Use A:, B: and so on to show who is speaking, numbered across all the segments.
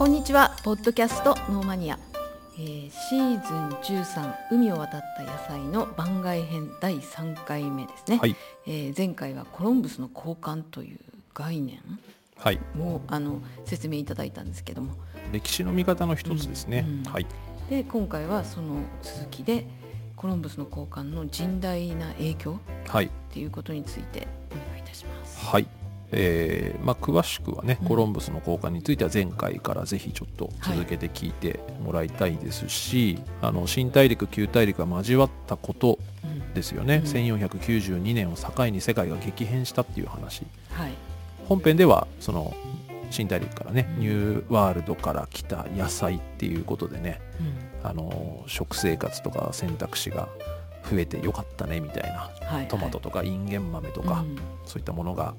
A: こんにちは。ポッドキャストノーマニア、えー、シーズン13海を渡った野菜の番外編第3回目ですね、
B: はい。
A: えー前回はコロンブスの交換という概念。
B: はい、
A: をあの説明いただいたんですけども。
B: 歴史の見方の一つですね。
A: うんうん。
B: はい、
A: で今回はその続きでコロンブスの交換の甚大な影響
B: はい、
A: っていうことについてお願いいたします。
B: はい。えーまあ、詳しくはね、
A: うん。
B: コロンブスの交換については前回からぜひちょっと続けて聞いてもらいたいですし、あの新大陸旧大陸が交わったこと
A: うん。
B: ですよね、
A: うん。
B: 1492年を境に世界が激変したっていう話。
A: はい、
B: 本編ではその新大陸からね、
A: うん。
B: ニューワールドから来た野菜っていうことでね
A: うん。
B: あの食生活とか選択肢が増えてよかったねみたいな。
A: はい、
B: トマトとかインゲン豆とか、
A: うん。
B: そういったものが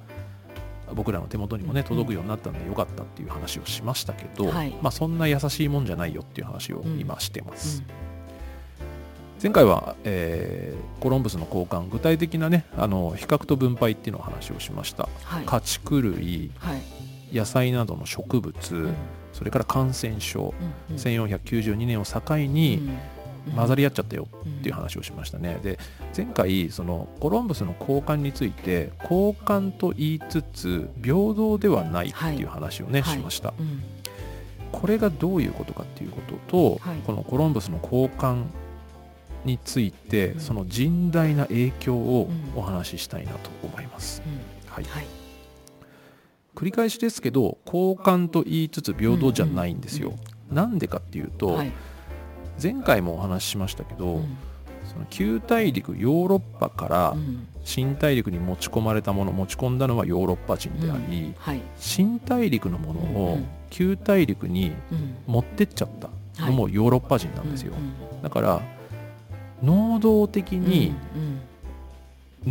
B: 僕らの手元にもね
A: うん
B: 届くようになったんでよかったっていう話をしましたけど、
A: はい。
B: まあ、そんな優しいもんじゃないよっていう話を
A: うん
B: 今してます、
A: うん。
B: 前回は、えーコロンブスの交換具体的なねあの比較と分配っていうのを話をしました。
A: はい、
B: 家畜類
A: はい、
B: 野菜などの植物、
A: うん。
B: それから感染症、
A: うん
B: 1492年を境に混ざり合っちゃったよっていう話をしましたね。で前回そのコロンブスの交換について交換と言いつつ平等ではないっていう話をね、
A: はい
B: しました。
A: うん。
B: これがどういうことかっていうことと、
A: はい。
B: このコロンブスの交換について、
A: うん。
B: その甚大な影響を
A: うん。
B: お話ししたいなと思います。
A: うん。
B: はい、
A: はい、
B: 繰り返しですけど交換と言いつつ平等じゃないんですよ。なんでかっていうと、
A: はい、
B: 前回もお話ししましたけど、
A: うん。
B: その旧大陸ヨーロッパから
A: うん。
B: 新大陸に持ち込まれたもの持ち込んだのはヨーロッパ人であり、
A: はい、
B: 新大陸のものを
A: うん
B: 旧大陸に
A: うん。
B: 持ってっちゃったのもヨーロッパ人なんですよ、
A: うん
B: だから能動的
A: うん
B: に
A: うん。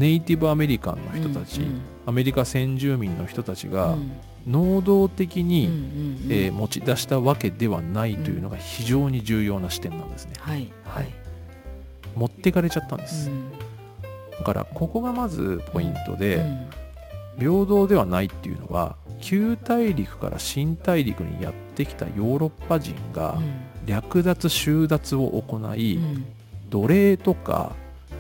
B: ネイティブアメリカンの人たち、
A: うん
B: アメリカ先住民の人たち
A: う
B: が
A: ん
B: 能動的
A: うん
B: に、
A: うんうん。
B: えー持ち出したわけではないというのが非常に重要な視点なんですね、
A: はい。はい。
B: 持ってかれちゃったんで
A: う
B: す、
A: ん。
B: だからここがまずポイントで、
A: うん。
B: 平等ではないっていうのは旧大陸から新大陸にやってきたヨーロッパ人が略奪収奪を行い、
A: うん。
B: 奴隷とか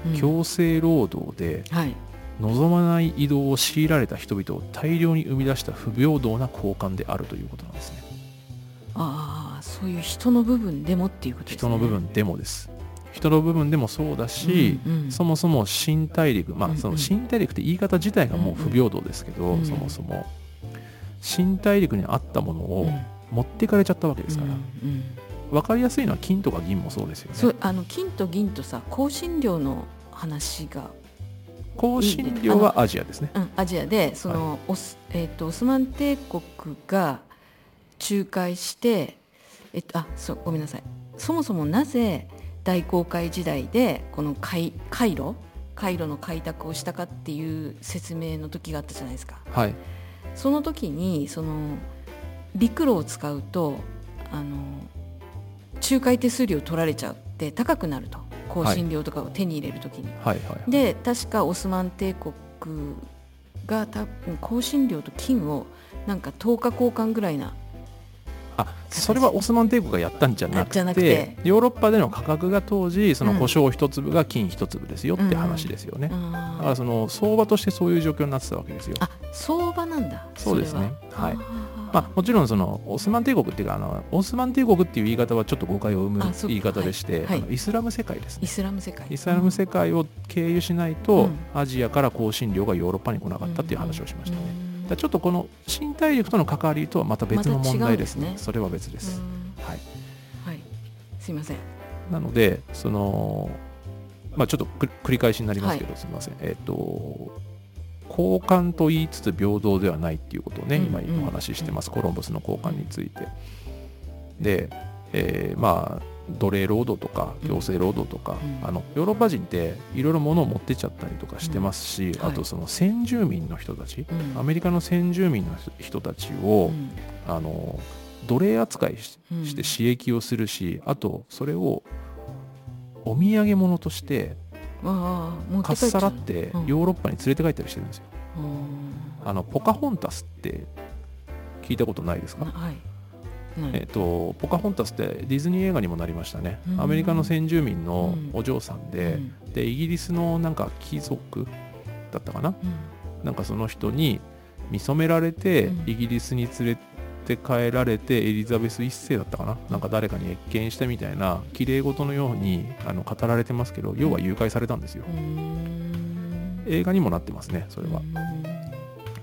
A: うん。
B: 強制労働で
A: はい
B: 望まない移動を強いられた人々を大量に生み出した不平等な交換であるということなんですね。
A: ああそういう人の部分でもっていうことですね。
B: 人の部分でもです。人の部分でもそうだし、
A: うんうん。
B: そもそも新大陸まあその新大陸って言い方自体がもう不平等ですけど、
A: うん。うん
B: そもそも。新大陸にあったものを
A: うん。
B: 持っていかれちゃったわけですから、
A: うんうん。
B: 分かりやすいのは金とか銀もそうですよね。
A: そうあの金と銀とさ香辛料の話が、
B: 香辛料はアジアですね。
A: うん、アジアでその、オスえっとオスマン帝国が仲介して、えっと、あそうごめんなさい。そもそもなぜ大航海時代でこの海海路海路の開拓をしたかっていう説明の時があったじゃないですか。
B: はい。
A: その時にその陸路を使うとあの仲介手数料取られちゃうって高くなると香辛料とかを手に入れる時に。
B: はいはい
A: で確かオスマン帝国が多分香辛料と金をなんか10日交換ぐらいな
B: あそれはオスマン帝国がやったんじゃなくてヨーロッパでの価格が当時その
A: うん。
B: 胡椒一粒が金一粒ですよって話ですよね、だか
A: あ
B: らその相場としてそういう状況になってたわけですよ。
A: あ相場なんだ。
B: そうですね。は。い。まあ、もちろんそのオスマン帝国っていうかあのオスマン帝国っていう言い方はちょっと誤解を生む言い方でして、
A: はい。はい。
B: イスラム世界ですね。
A: イスラム世界。
B: イスラム世界を経由しないと、
A: うん。
B: アジアから香辛料がヨーロッパに来なかったっていう話をしましたね、
A: うん。
B: だからちょっとこの新大陸との関わりとはまた別の問題ですね,、
A: ますね。
B: それは別で
A: う
B: す、
A: ん。
B: はい、
A: はい。すいません。
B: なのでそのまあちょっとく繰り返しになりますけど、すみません。えっ、と交換と言いつつ平等ではないっていうことをね、
A: うん
B: 今お話ししてます、コロンブスの交換について。で、えーまあ奴隷労働とか強制労働とか、
A: うん。
B: あのヨーロッパ人っていろいろ物を持ってっちゃったりとかしてますし、
A: はい。
B: あとその先住民の人たち、
A: うん。
B: アメリカの先住民の人たちを、
A: うん。
B: あの奴隷扱いし
A: うん。
B: して刺激をするし、あとそれをお土産物としてかっさらっ
A: うん。
B: てヨーロッパに連れて帰ったりしてるんですよ。
A: うん
B: あのポカホンタスって聞いたことないですか？
A: なはい。うん
B: えっとポカホンタスってディズニー映画にもなりましたね、
A: うん。
B: アメリカの先住民のお嬢さんで,、
A: うん。
B: でイギリスのなんか貴族だったかな？
A: うん。
B: なんかその人に見初められて、
A: うん。
B: イギリスに連れて帰られてエリザベス一世だったかな？なんか誰かに謁見したみたいな綺麗事のようにあの語られてますけど要は誘拐されたんですよ、映画にもなってますねそれは、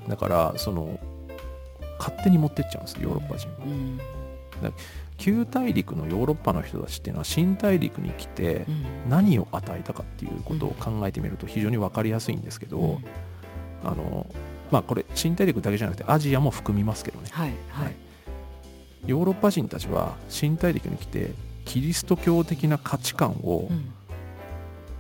B: だからその勝手に持ってっちゃうんですヨーロッパ人は。
A: うん
B: 旧大陸のヨーロッパの人たちっていうのは新大陸に来て
A: うん。
B: 何を与えたかっていうことを考えてみると非常に分かりやすいんですけど、
A: うん。
B: あのまあこれ新大陸だけじゃなくてアジアも含みますけどね。
A: はいは
B: はい。いヨーロッパ人たちは新大陸に来てキリスト教的な価値観を
A: うん。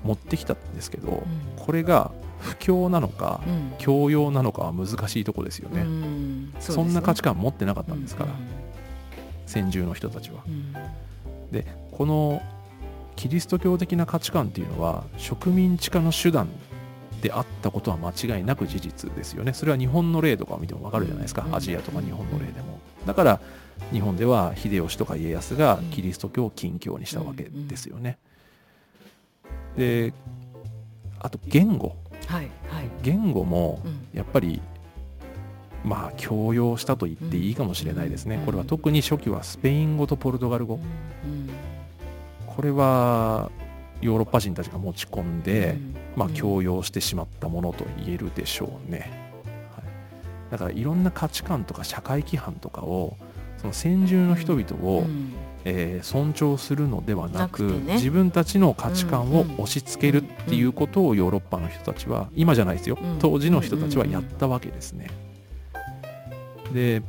B: 持ってきたんですけど、
A: うん。
B: これが不況なのか
A: うん。
B: 教養なのかは難しいとこですよね、
A: うん。うですね。
B: そんな価値観持ってなかったんですから、
A: う
B: 先住の人たちは。
A: ん。
B: でこのキリスト教的な価値観っていうのは植民地化の手段であったことは間違いなく事実ですよね。それは日本の例とかを見ても分かるじゃないですか、
A: うん。
B: アジアとか日本の例でも。だから日本では秀吉とか家康がキリスト教を禁教にしたわけですよね、であと言語。
A: はいはい。
B: 言語も
A: うん。
B: やっぱりまあ強要したと言っていいかもしれないですね、
A: うん。
B: これは特に初期はスペイン語とポルトガル語、
A: うん。
B: これはヨーロッパ人たちが持ち込んで、
A: うん。
B: まあ、
A: うん
B: 強要してしまったものと言えるでしょうね、はい、だからいろんな価値観とか社会規範とかをその先住の人々を、
A: うん。
B: えー尊重するのではなく
A: ね。
B: 自分たちの価値観を押し付けるっていうことをヨーロッパの人たちは今じゃないですよ、
A: うん。
B: 当時の人たちはやったわけですね。で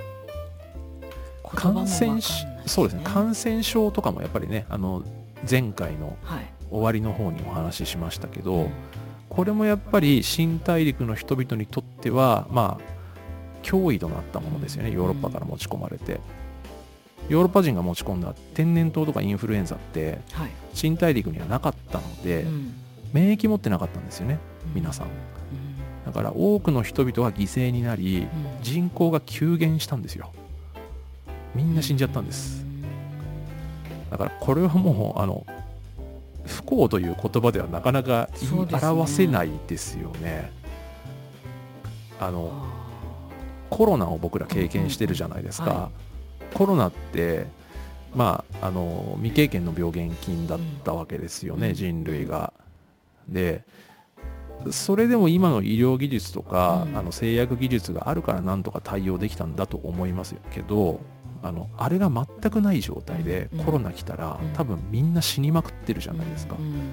B: 感染しそうですね。感染症とかもやっぱりねあの前回の
A: はい。
B: 終わりの方にお話ししましたけど、これもやっぱり新大陸の人々にとってはまあ脅威となったものですよねヨーロッパから持ち込まれて。ヨーロッパ人が持ち込んだ天然痘とかインフルエンザって
A: はい。
B: 新大陸にはなかったので、
A: うん。
B: 免疫持ってなかったんですよね皆さん。
A: う
B: だから多くの人々が犠牲になり
A: ん。
B: 人口が急減したんですよ。みんな死んじゃったんです。だからこれはもうあの不幸という言葉ではなかなか言い表せないですよね。あの
A: あ
B: コロナを僕ら経験してるじゃないですか、
A: うんは
B: コロナってまああの未経験の病原菌だったわけですよね、
A: うん。
B: 人類が。でそれでも今の医療技術とか、
A: うん。
B: あの製薬技術があるからなんとか対応できたんだと思いますけどあのあれが全くない状態で
A: うん。
B: コロナ来たら、
A: うん。
B: 多分みんな死にまくってるじゃないですか、
A: うん。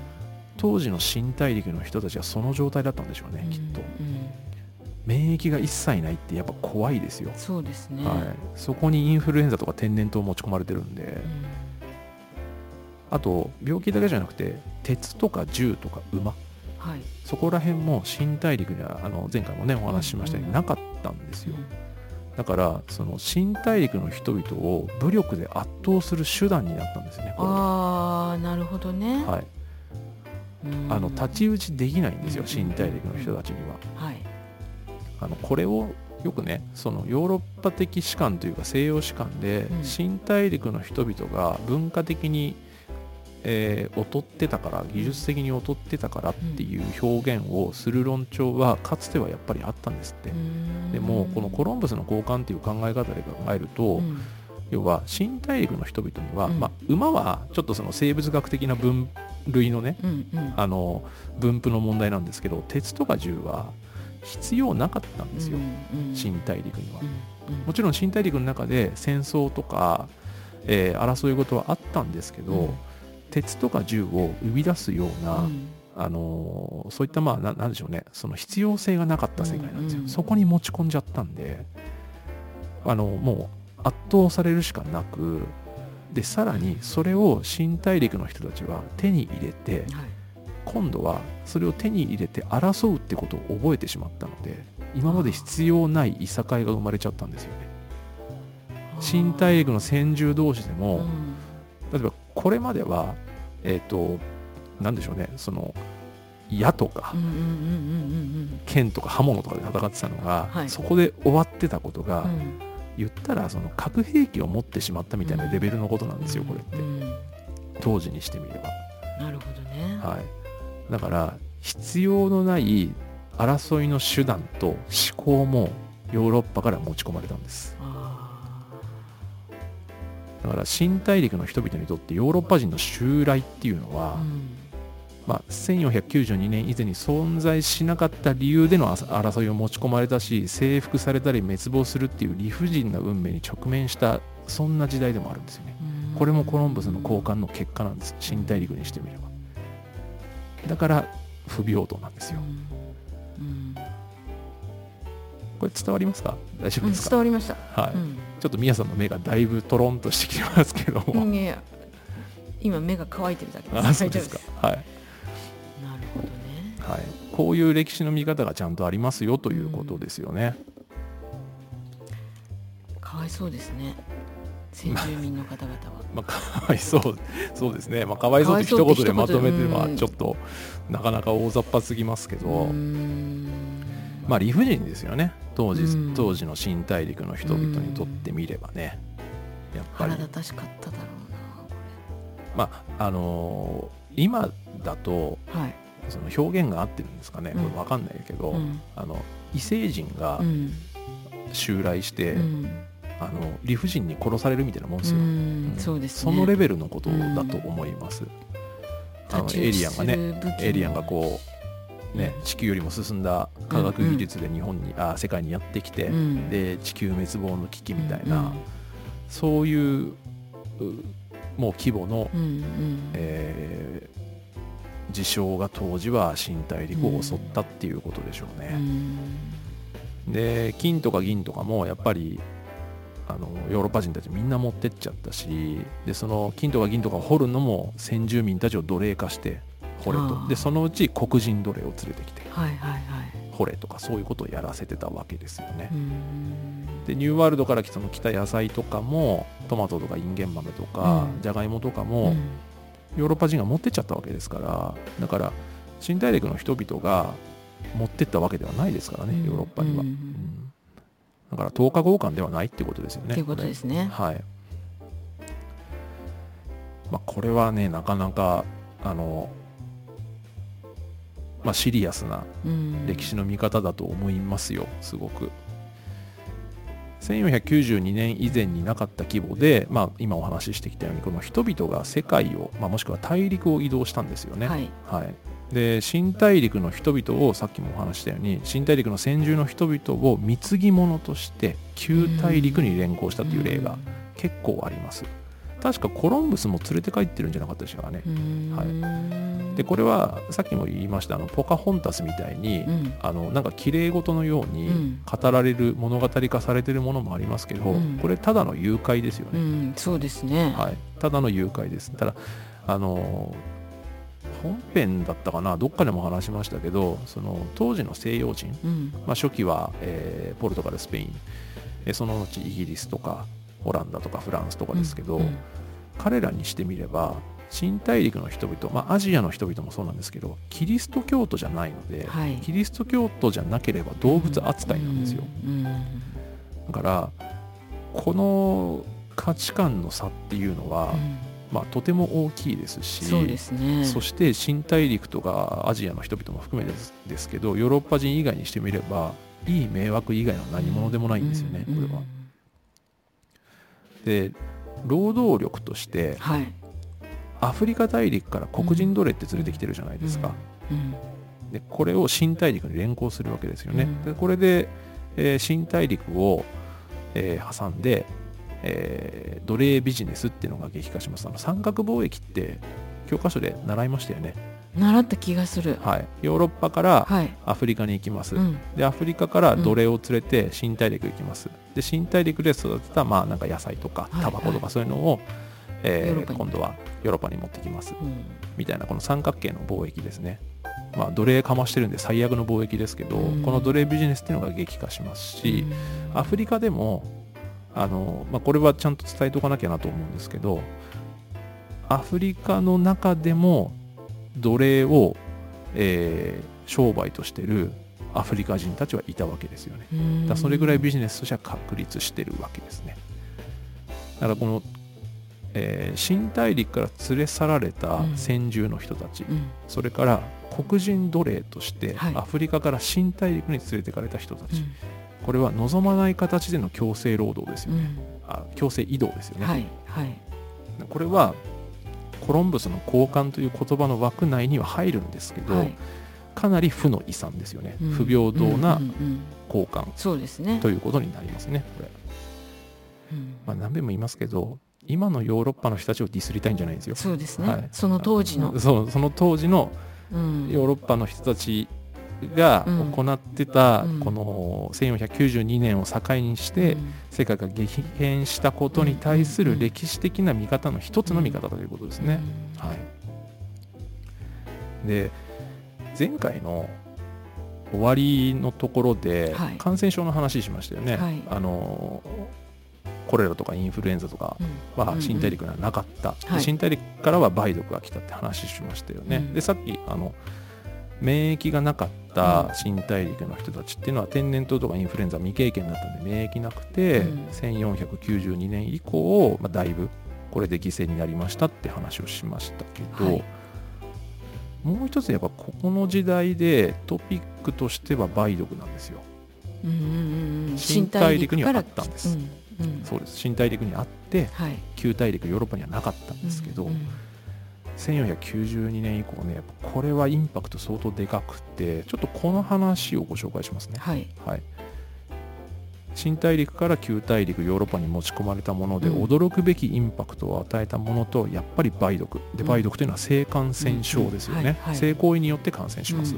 B: 当時の新大陸の人たちはその状態だったんでしょうね、きっと。
A: うん。
B: 免疫が一切ないってやっぱ怖いですよ、
A: そうですね。
B: はい、そこにインフルエンザとか天然痘持ち込まれてるんで、
A: うん。
B: あと病気だけじゃなくて鉄とか銃とか馬
A: はい。
B: そこら辺も新大陸にはあの前回もねお話ししましたように
A: うん
B: なかったんですよ。だからその新大陸の人々を武力で圧倒する手段になったんですね
A: ああなるほどね。
B: はい、
A: うん。
B: あの太刀打ちできないんですよ
A: うん
B: 新大陸の人たちには。
A: はい。
B: あのこれをよくねそのヨーロッパ的史観というか西洋史観で
A: うん。
B: 新大陸の人々が文化的に、えー劣ってたから技術的に劣ってたからっていう表現をする論調はかつてはやっぱりあったんですって。でもこのコロンブスの交換っていう考え方で考えると、
A: うん。
B: 要は新大陸の人々には、
A: うん。
B: まあ、馬はちょっとその生物学的な分類のねあの分布の問題なんですけど鉄とか銃は必要なかったんですよ、新大陸には。もちろん新大陸の中で戦争とか、えー争い事はあったんですけど、
A: うん
B: 鉄とか銃を生み出すような、
A: うん。
B: あのーそういったまあななんでしょうね。その必要性がなかった世界なんですよ、
A: うん。うん
B: そこに持ち込んじゃったんであのもう圧倒されるしかなくでさらにそれを新大陸の人たちは手に入れて
A: はい。
B: 今度はそれを手に入れて争うってことを覚えてしまったので今まで必要ないいさかいが生まれちゃったんですよね。新大陸の先住同士でも、
A: うん。
B: 例えばこれまではえっ、となんでしょうね。その矢とか剣とか刃物とかで戦ってたのが、
A: はい。
B: そこで終わってたことが、
A: うん。うん
B: 言ったらその核兵器を持ってしまったみたいなレベルのことなんですよ、これって。当時にしてみれば。
A: なるほどね、
B: はい、だから必要のない争いの手段と思考もヨーロッパから持ち込まれたんですだから新大陸の人々にとってヨーロッパ人の襲来っていうのは、うん。まあ、1492年以前に存在しなかった理由での争いを持ち込まれたし征服されたり滅亡するっていう理不尽な運命に直面したそんな時代でもあるんですよね。これもコロンブスの交換の結果なんです。新大陸にしてみれば。だから不平等なんですよ。これ伝わりますか？大丈夫ですか、
A: 伝わりました、
B: はい、うん、ちょっと宮さんの目がだいぶトロンとしてきてますけども、
A: 今目が乾いてるだけ
B: です。あそうですか。はい。はい、こういう歴史の見方がちゃんとありますよということですよね。
A: うん、かわいそうですね先住民の方々は。
B: まあ、かわいそうそうですね、まあ、かわいそうって一言でまとめてはちょっとなかなか大雑把すぎますけど、まあ理不尽ですよね。当時当時の新大陸の人々にとってみればね。
A: やっぱり。腹立たしかっただろ
B: うなまああのー、今だと、はい、その表現が合ってるんですかね、これ分かんないけど、うん、あの異星人が襲来して、うん、あの理不尽に殺されるみたいなもんですよ、
A: そうです、
B: ね、そのレベルのことだと思います。あのエイリアンがねエイリアンがこうね、地球よりも進んだ科学技術で日本に、うん。うん、あ世界にやってきて、うん、で地球滅亡の危機みたいな、うん、そういうもう規模の、うんうん、え事象が当時は新大陸を襲ったっていうことでしょうね。で金とか銀とかもやっぱりあのヨーロッパ人たちみんな持ってっちゃったしでその金とか銀とかを掘るのも先住民たちを奴隷化して掘れと。でそのうち黒人奴隷を連れてきて、はいはいはい、掘れとかそういうことをやらせてたわけですよね。でニューワールドからその来た野菜とかもトマトとかインゲン豆とか、じゃがいもとかも、ヨーロッパ人が持ってっちゃったわけですからだから新大陸の人々が持ってったわけではないですからね、ヨーロッパには、うん、だから10日交換ではないってことですよね。
A: ということですね。
B: はい。まあ、これはねなかなかあの、まあ、シリアスな歴史の見方だと思いますよすごく。1492年以前になかった規模で、まあ、今お話ししてきたようにこの人々が世界を、まあ、もしくは大陸を移動したんですよね。はい、はい、で新大陸の人々をさっきもお話したように新大陸の先住の人々を貢ぎ物として旧大陸に連行したという例が結構あります。確かコロンブスも連れて帰ってるんじゃなかったでしょうかね。はい、でこれはさっきも言いましたあのポカホンタスみたいに、うん、あのなんか綺麗事のように語られる、物語化されてるものもありますけど、うん、これただの誘拐ですよね。うん、
A: そうですね、
B: はい、ただの誘拐です。ただあの本編だったかなどっかでも話しましたけどその当時の西洋人、まあ、初期は、えー、ポルトガルスペイン、えその後イギリスとかオランダとかフランスとかですけど、うんうん、彼らにしてみれば新大陸の人々、まあ、アジアの人々もそうなんですけどキリスト教徒じゃないので、はい、キリスト教徒じゃなければ動物扱いなんですよ、だからこの価値観の差っていうのは、まあ、とても大きいですし
A: そうです、ね、
B: そして新大陸とかアジアの人々も含めですですけどヨーロッパ人以外にしてみればいい迷惑以外の何者でもないんですよね、これは。で労働力として、はい、アフリカ大陸から黒人奴隷って連れてきてるじゃないですか。でこれを新大陸に連行するわけですよね。でこれで、えー、新大陸を、えー、挟んで、えー、奴隷ビジネスっていうのが激化します。あの三角貿易って教科書で習いましたよね。
A: 習った気がする、
B: はい、ヨーロッパからアフリカに行きます、はい、でアフリカから奴隷を連れて新大陸行きます、で新大陸で育てた、まあ、なんか野菜とかタバコとかそういうのを、はいえー、今度はヨーロッパに持ってきます、うん、みたいなこの三角形の貿易ですね。まあ、奴隷かましてるんで最悪の貿易ですけど、うん、この奴隷ビジネスっていうのが激化しますし、うん、アフリカでもあの、まあ、これはちゃんと伝えておかなきゃなと思うんですけどアフリカの中でも奴隷を、えー、商売としてるアフリカ人たちはいたわけですよね。
A: うん。
B: だそれぐらいビジネスとしては確立してるわけですね。だからこの、えー新大陸から連れ去られた先住の人たち、
A: うん。
B: それから黒人奴隷として
A: はい。
B: アフリカから新大陸に連れてかれた人たち、
A: うん。
B: これは望まない形での強制労働ですよね、
A: うん。
B: あ強制移動ですよね、
A: はいはい。
B: これはコロンブスの交換という言葉の枠内には入るんですけど、
A: はい
B: かなり負の遺産ですよね、
A: うん。
B: 不平等な交換。ということになりますねこれ、
A: うん。
B: まあ、何べんも言いますけど今のヨーロッパの人たちをディスりたいんじゃないんですよ。
A: そうですね、
B: はい。
A: その当時の、
B: そうその当時の
A: うん。
B: ヨーロッパの人たちが
A: うん。
B: 行ってた
A: うん。
B: この1492年を境にして
A: うん。
B: 世界が激変したことに対する歴史的な見方の一つの見方ということですね。はい、で前回の終わりのところで
A: はい。
B: 感染症の話しましたよね。
A: はい。
B: あのコレラとかインフルエンザとか
A: うん。
B: は新大陸にはなかった、
A: はい。
B: 新大陸からは梅毒が来たって話しましたよね、
A: うん。
B: でさっきあの免疫がなかった新大陸の人たちっていうのは天然痘とかインフルエンザ未経験だったんで免疫なくて、
A: うん。
B: 1492年以降、まあ、だいぶこれで犠牲になりましたって話をしましたけど、
A: はい
B: もう一つやっぱここの時代でトピックとしては梅毒なんですよ。
A: うんうんうんうん。
B: 新大陸にはあったんです。
A: うんうん
B: そうです。新大陸にあって
A: はい。
B: 旧大陸ヨーロッパにはなかったんですけど、
A: うんうん
B: 1492年以降ねこれはインパクト相当でかくてちょっとこの話をご紹介しますね、
A: はい。
B: はい、新大陸から旧大陸ヨーロッパに持ち込まれたもので、
A: うん。
B: 驚くべきインパクトを与えたものとやっぱり梅毒。で
A: うん。
B: 梅毒というのは性感染症ですよね、性行為によって感染します、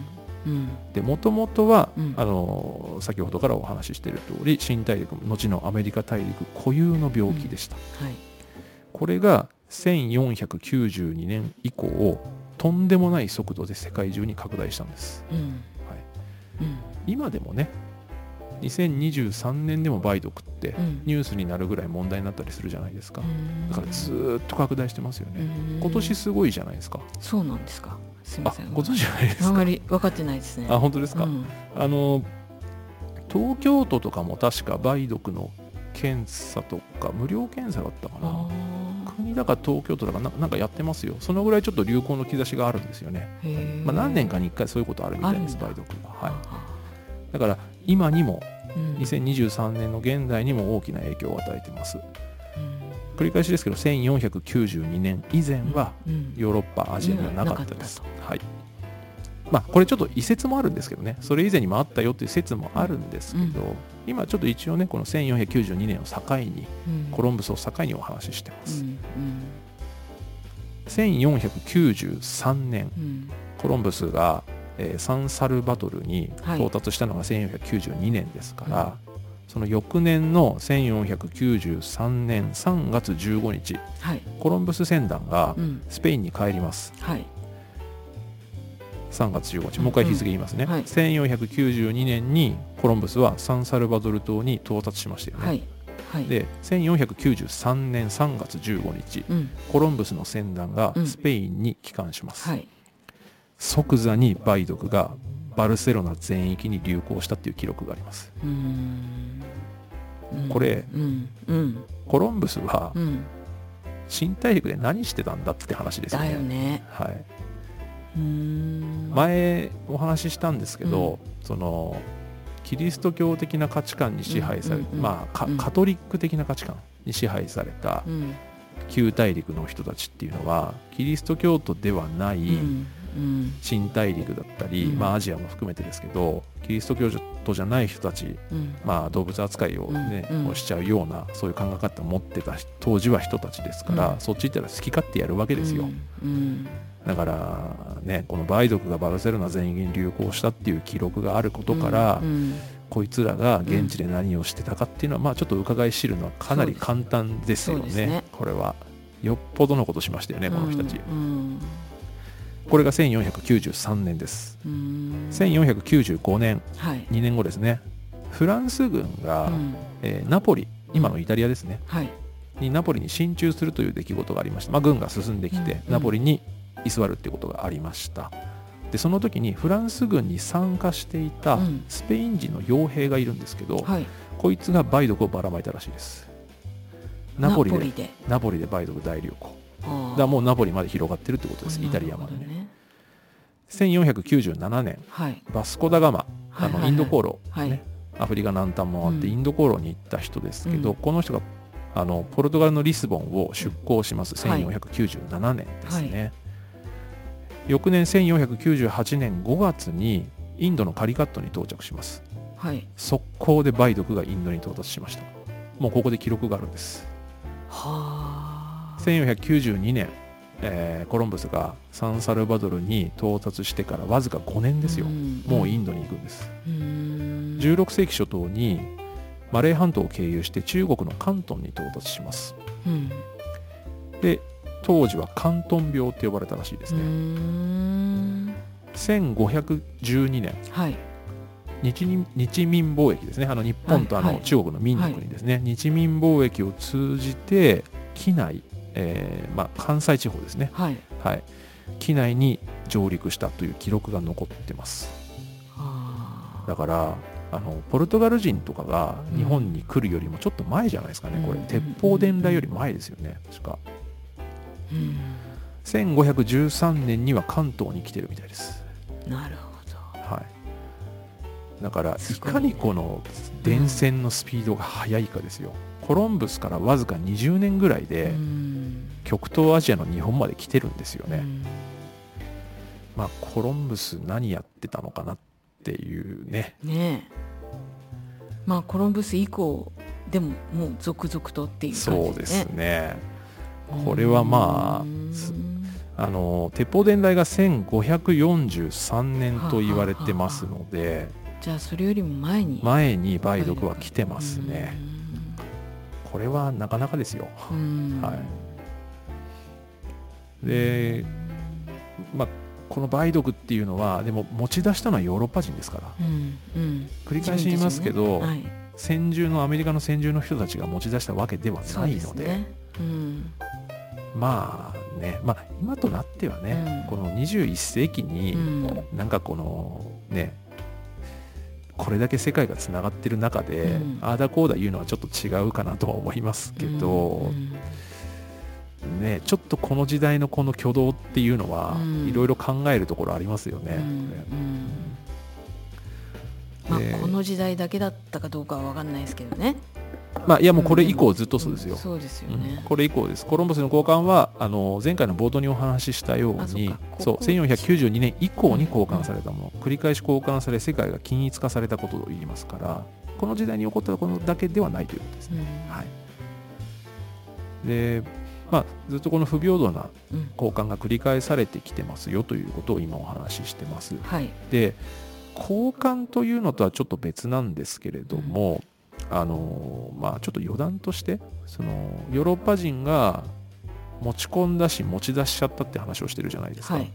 B: もともとは、
A: うん。
B: あの先ほどからお話ししている通り新大陸後のアメリカ大陸固有の病気でした、
A: はい。
B: これが1492年以降とんでもない速度で世界中に拡大したんです。
A: うん。
B: はい。
A: うん。
B: 今でもね2023年でも梅毒って
A: うん。
B: ニュースになるぐらい問題になったりするじゃないですか。
A: うん。
B: だからずーっと拡大してますよね。
A: うん。
B: 今年すごいじゃないですか。
A: そうなんですか。すみ
B: あ
A: ません。
B: 今年じゃないですか？
A: あんまり分かってないですね。
B: あ本当ですか、
A: うん。
B: あの東京都とかも確か梅毒の検査とか無料検査だったか
A: あ
B: な国だか東京都だかななんかやってますよ。そのぐらいちょっと流行の兆しがあるんですよね、まあ、何年かに1回そういうことあるみたいです梅毒が、はい、
A: あ
B: だから今にも
A: うん。
B: 2023年の現代にも大きな影響を与えてます。
A: うん。
B: 繰り返しですけど1492年以前は
A: うん。
B: ヨーロッパアジアにはなかったです。はい。まあこれちょっと移説もあるんですけどね。それ以前にもあったよっていう説もあるんですけど、今ちょっと一応ねこの1492年を境に
A: うん。
B: コロンブスを境にお話ししてます、
A: うん
B: 1493年
A: うん。
B: コロンブスが、えーサンサルバトルに
A: はい。
B: 到達したのが1492年ですから、その翌年の1493年3月15日
A: はい。
B: コロンブス船団が
A: うん。
B: スペインに帰ります。
A: はい。
B: 3月15日。
A: うん
B: もう一回日付言いますね、
A: はい。
B: 1492年にコロンブスはサンサルバドル島に到達しましたよね、
A: はい。はい。
B: で1493年3月15日
A: うん。
B: コロンブスの船団が
A: うん。
B: スペインに帰還します、
A: はい
B: 即座に梅毒がバルセロナ全域に流行したっていう記録があります。これ
A: うん。うん。
B: コロンブスは
A: うん。
B: 新大陸で何してたんだって話ですよ
A: だ
B: ね
A: よね。
B: はい、前お話ししたんですけど、そのキリスト教的な価値観に支配され、まあカトリック的な価値観に支配された
A: うん。
B: 旧大陸の人たちっていうのはキリスト教徒ではない
A: うんうん
B: 新大陸だったり、
A: うん。
B: まあ、アジアも含めてですけどキリスト教徒じゃない人たち、
A: うん。
B: まあ、動物扱いを、ね
A: うん。うん。
B: をしちゃうようなそういう考え方を持ってた当時は人たちですから、
A: うん。
B: そっち行ったら好き勝手やるわけですよ。
A: うん。
B: だからねこの梅毒がバルセロナ全域に流行したっていう記録があることから、
A: うん。
B: こいつらが現地で何をしてたかっていうのは、まあちょっと伺い知るのはかなり簡単ですよね。
A: ね。
B: これは。よっぽどのことしましたよねこの人たち、
A: うん
B: これが1493年です。
A: うん
B: 1495年。
A: はい。
B: 2年後ですね。フランス軍が、
A: うん。
B: えーナポリ今のイタリアですね、
A: はい。
B: にナポリに進駐するという出来事がありました、まあ、軍が進んできて、
A: うん。
B: ナポリに居座るっていうことがありました。でその時にフランス軍に参加していた
A: うん。
B: スペイン人の傭兵がいるんですけど、
A: はい。
B: こいつが梅毒をばらまいたらしいです。ナポリで。
A: で。
B: ナポリで梅毒大流行だもうナポリまで広がってるってことですイタリアまでね。
A: ね。
B: 1497年
A: はい。
B: バスコ・ダ・ガマあのインド航路、
A: はい。
B: ねアフリカ南端もあって
A: うん。
B: インド航路に行った人ですけど、
A: うん。
B: この人があのポルトガルのリスボンを出港します、
A: はい。
B: 1497年ですね、翌年1498年5月にインドのカリカットに到着します。
A: はい。
B: 速攻で梅毒がインドに到達しました。もうここで記録があるんです。
A: はあ
B: 1492年、えーコロンブスがサンサルバドルに到達してからわずか5年ですよ、
A: ん
B: もうインドに行くんです。
A: うん。
B: 16世紀初頭にマレー半島を経由して中国の広東に到達します。
A: うん。
B: で当時は広東病って呼ばれたらしいですね、
A: ん。
B: 1512年。
A: はい。
B: 日民日民貿易ですね。あの日本とあ
A: はいはい。
B: の中国の民の国ですね、日民貿易を通じて機内、えーまあ、関西地方ですね、
A: はい。
B: はい、機内に上陸したという記録が残ってます。だからあのポルトガル人とかが日本に来るよりもちょっと前じゃないですかね、これ。
A: うん
B: 鉄砲伝来より前ですよね確か。
A: うん。
B: 1513年には関東に来てるみたいです。
A: なるほ
B: はい。だからいかにこの電線のスピードが速いかですよ、コロンブスからわずか20年ぐらい
A: ど
B: で
A: うん
B: 極東アジアの日本まで来てるんですよね、
A: うん。
B: まあコロンブス何やってたのかなっていうね。
A: ねえ。まあコロンブス以降でももう続々とっていう感
B: そうで
A: すね。
B: これはまあ
A: うん
B: すあの鉄砲伝来が1543年と言われてますので
A: じゃあそれよりも前に。
B: 前に梅毒は来てますね。これはなかなかですよ。
A: うん。
B: はいでまあこの梅毒っていうのはでも持ち出したのはヨーロッパ人ですから。
A: うんうん。
B: 繰り返し言いますけど、
A: はい。
B: 先住のアメリカの先住の人たちが持ち出したわけではないので。
A: すね。うん。
B: まあねまあ今となってはね、
A: うん。
B: この21世紀に、
A: うん。
B: なんかこのねこれだけ世界がつながってる中で、
A: うん。
B: ああだこうだ言うのはちょっと違うかなとは思いますけど
A: う、ん
B: ねちょっとこの時代のこの挙動っていうのは
A: うん。
B: いろいろ考えるところありますよね。
A: この時代だけだったかどうかは分かんないですけどね。
B: まあいやもうこれ以降ずっとそうですよ。
A: んそうですよ
B: うん。
A: ね
B: これ以降です。コロンブスの交換はあの前回の冒頭にお話ししたように
A: あそうか。
B: そう
A: ここ
B: 1492年以降に交換されたもの、繰り返し交換され世界が均一化されたことを言いますからこの時代に起こったことだけではないということですね。
A: うん。
B: はい、で、まあ、ずっとこの不平等な
A: うん。
B: 交換が繰り返されてきてますよということを今お話ししてます。
A: はい。
B: で交換というのとはちょっと別なんですけれども、あのまあちょっと余談としてそのヨーロッパ人が持ち込んだし持ち出しちゃったって話をしてるじゃないですか、
A: はい。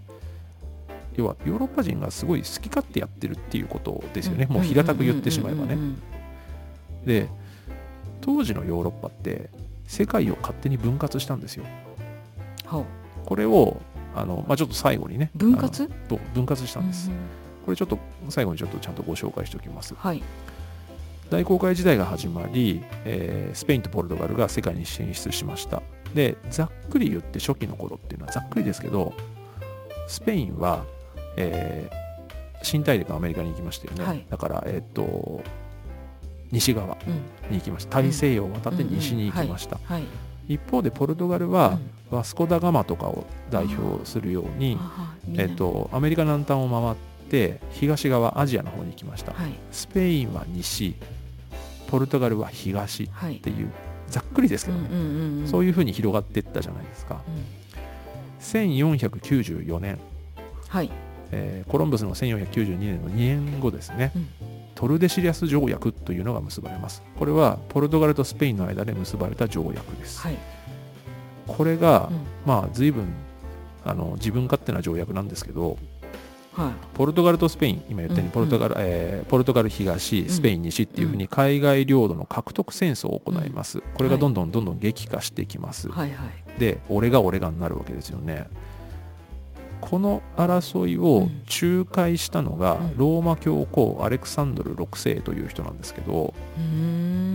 B: 要はヨーロッパ人がすごい好き勝手やってるっていうことですよね、
A: ん。
B: もう平たく言ってしまえばね、
A: うんうん。
B: で当時のヨーロッパって世界を勝手に分割したんですよ。これをあの、まあ、ちょっと最後にね
A: 分割？
B: 分割したんです、
A: うん
B: これちょっと最後にちょっとちゃんとご紹介しておきます。
A: はい。
B: 大航海時代が始まり、えースペインとポルトガルが世界に進出しました。でざっくり言って初期の頃っていうのはざっくりですけどスペインは、えー新大陸アメリカに行きましたよね、
A: はい。
B: だからえっ、と西側
A: うん。
B: に行きました。大西洋を渡って西に行きました、
A: はい
B: 一方でポルトガルは、ワスコ・ダ・ガマとかを代表するように、えっとアメリカ南端を回って東側アジアの方に行きました。
A: はい。
B: スペインは西ポルトガルは東っ
A: はい。
B: ていうざっくりですけどね、そう
A: い
B: いうふうに広がっていったじゃないですか。
A: うん。
B: 1494年、
A: はい。
B: えーコロンブスの1492年の2年後ですね、
A: うん
B: トルデシリアス条約というのが結ばれます。これはポルトガルとスペインの間で結ばれた条約です、
A: はい。
B: これが、
A: うん。
B: まあ随分あの自分勝手な条約なんですけど
A: はい。
B: ポルトガルとスペイン今言ったように
A: うん
B: ポルトガル、えーポルトガル東スペイン西っていうふうに海外領土の獲得戦争を行います、これがどんどんどんどん激化してきます、
A: はい。はい。
B: で俺が俺がになるわけですよねこの争いを仲介したのが
A: うん。
B: ローマ教皇アレクサンドル6世という人なんですけど、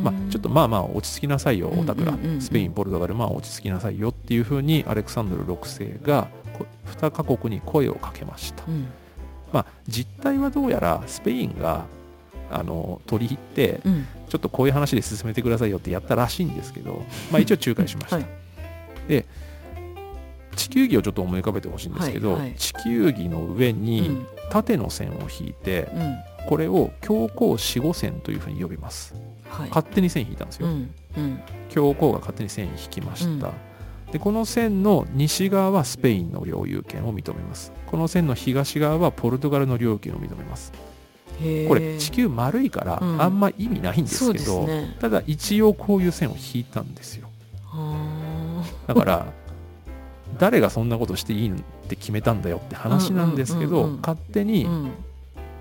B: まあ、ちょっとまあまあ落ち着きなさいよ
A: うん
B: オタクら。スペインポルトガルまあ落ち着きなさいよっていうふうにアレクサンドル6世がこ2カ国に声をかけました、
A: うん。
B: まあ、実態はどうやらスペインがあの取り入って
A: うん。
B: ちょっとこういう話で進めてくださいよってやったらしいんですけど、まあ、一応仲介しました、
A: はい。
B: 地球儀をちょっと思い浮かべてほしいんですけど、
A: はいはい。
B: 地球儀の上
A: う
B: に
A: ん。
B: 縦の線を引いて
A: うん。
B: これを教皇四五線というふうに呼びます。
A: はい。
B: 勝手に線引いたんですよ、
A: うんうん。
B: 教皇が勝手に線引きました、でこの線の西側はスペインの領有権を認めます。この線の東側はポルトガルの領有権を認めます。これ地球丸いから
A: うん。
B: あんま意味ないんですけど、
A: ね。
B: ただ一応こういう線を引いたんですよ。
A: あ
B: だから 誰がそんなことしていいのって決めたんだよって話なんですけど勝手に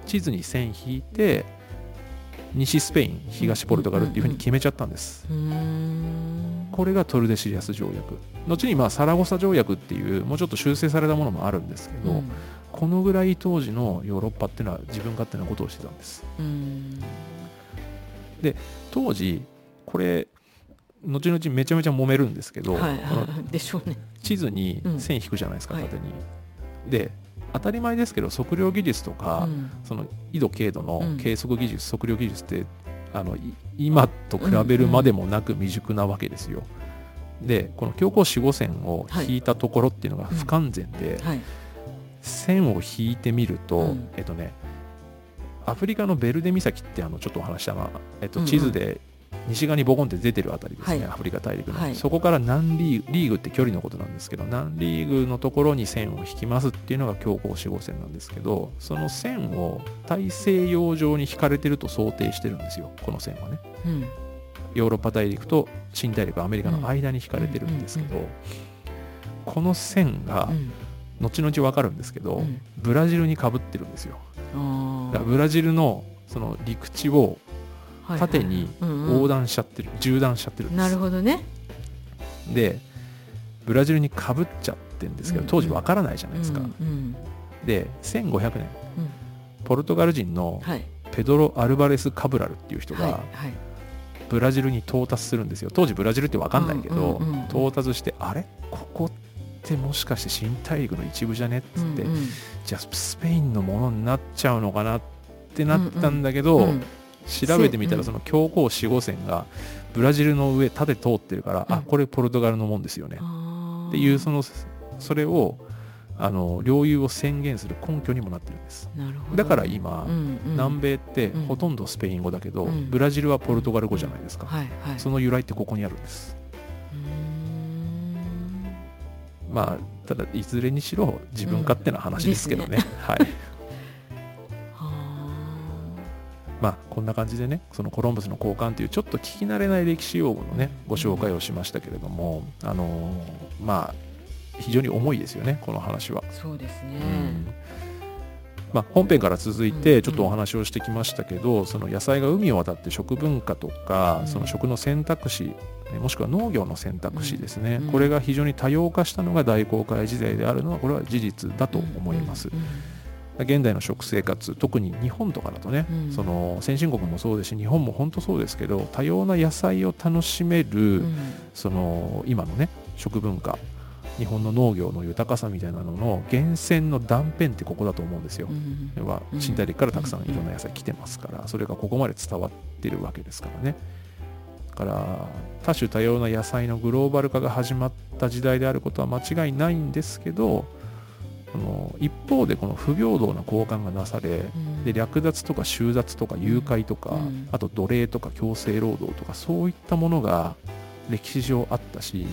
B: 地図に線引いて西スペイン東ポルトガルっていうふうに決めちゃったんです。これがトルデシリアス条約。後にまあサラゴサ条約っていうもうちょっと修正されたものもあるんですけど、
A: うん。
B: このぐらい当時のヨーロッパっていうのは自分勝手なことをしてたんです。
A: うん。
B: 当時これ後々めちゃめちゃ揉めるんですけど、
A: でしょうね。
B: 地図に線引くじゃないですか、
A: うん
B: 縦に。で当たり前ですけど測量技術とか、
A: うん。
B: その緯度経度の
A: うん。
B: 計測技術、測量技術ってあのい今と比べるまでもなく未熟なわけですよ。でこの強行四五線を引いたところっていうのが不完全で、
A: はい。
B: 線を引いてみると、
A: うん。
B: えっとねアフリカのベルデ岬ってあのちょっとお話したな、えっと、
A: うんうん。
B: 地図で西側にボコンって出てるあたりですね、
A: はい。
B: アフリカ大陸の、
A: はい。
B: そこから何リーグリーグって距離のことなんですけど何リーグのところに線を引きますっていうのが強行四号線なんですけどその線を大西洋上に引かれてると想定してるんですよこの線はね。
A: うん。
B: ヨーロッパ大陸と新大陸アメリカの間に引かれてるんですけど、この線が
A: うん。
B: 後々分かるんですけど、
A: うん。
B: ブラジルにかぶってるんですよ。だからブラジルのその陸地を縦に
A: うんうん。
B: 横断しちゃってる、縦断しちゃってるんです。
A: なるほどね。
B: でブラジルにかぶっちゃってるんですけど
A: うん
B: 当時わからないじゃないですか、
A: うんうん。
B: で1500年。
A: うん。
B: ポルトガル人の
A: はい。
B: ペドロ・アルバレス・カブラルっていう人
A: はい
B: が
A: はい。
B: ブラジルに到達するんですよ。当時ブラジルってわかんないけど、
A: うんうんうん
B: 到達してあれ？ここってもしかして新大陸の一部じゃね？っつって、
A: うんうん。
B: じゃあスペインのものになっちゃうのかな？ってなったんだけど、
A: うん
B: 調べてみたらその強行四号線がブラジルの上縦通ってるから、
A: うん。
B: あこれポルトガルのもんですよね。っていうそのそれをあの領有を宣言する根拠にもなってるんです。
A: なるほど
B: だから今、
A: うんうん。
B: 南米って
A: うん。
B: ほとんどスペイン語だけど、
A: うん。
B: ブラジルはポルトガル語じゃないですか、
A: はいはい。
B: その由来ってここにあるんです。まあただいずれにしろ自分勝手な話ですけどね,、はいまあこんな感じでねそのコロンブスの交換というちょっと聞き慣れない歴史用語のねご紹介をしましたけれどもあのーまあ非常に重いですよねこの話は。
A: あそうですね。
B: うん。まあ、本編から続いてちょっとお話をしてきましたけど、その野菜が海を渡って食文化とか、
A: うん。
B: その食の選択肢ねもしくは農業の選択肢ですね、
A: うん
B: これが非常に多様化したのが大航海時代であるのはこれは事実だと思います、
A: うん
B: 現代の食生活特に日本とかだとね、
A: うん
B: その先進国もそうですし日本も本当そうですけど多様な野菜を楽しめる、
A: うん
B: その今のね食文化日本の農業の豊かさみたいなのの源泉の断片ってここだと思うんですよ。
A: うん
B: 要は
A: うん
B: 新大陸からたくさんいろんな野菜来てますからそれがここまで伝わってるわけですからね。だから多種多様な野菜のグローバル化が始まった時代であることは間違いないんですけどその一方でこの不平等な交換がなされ
A: うん。
B: で略奪とか収奪とか誘拐とか、
A: うん。
B: あと奴隷とか強制労働とかそういったものが歴史上あったし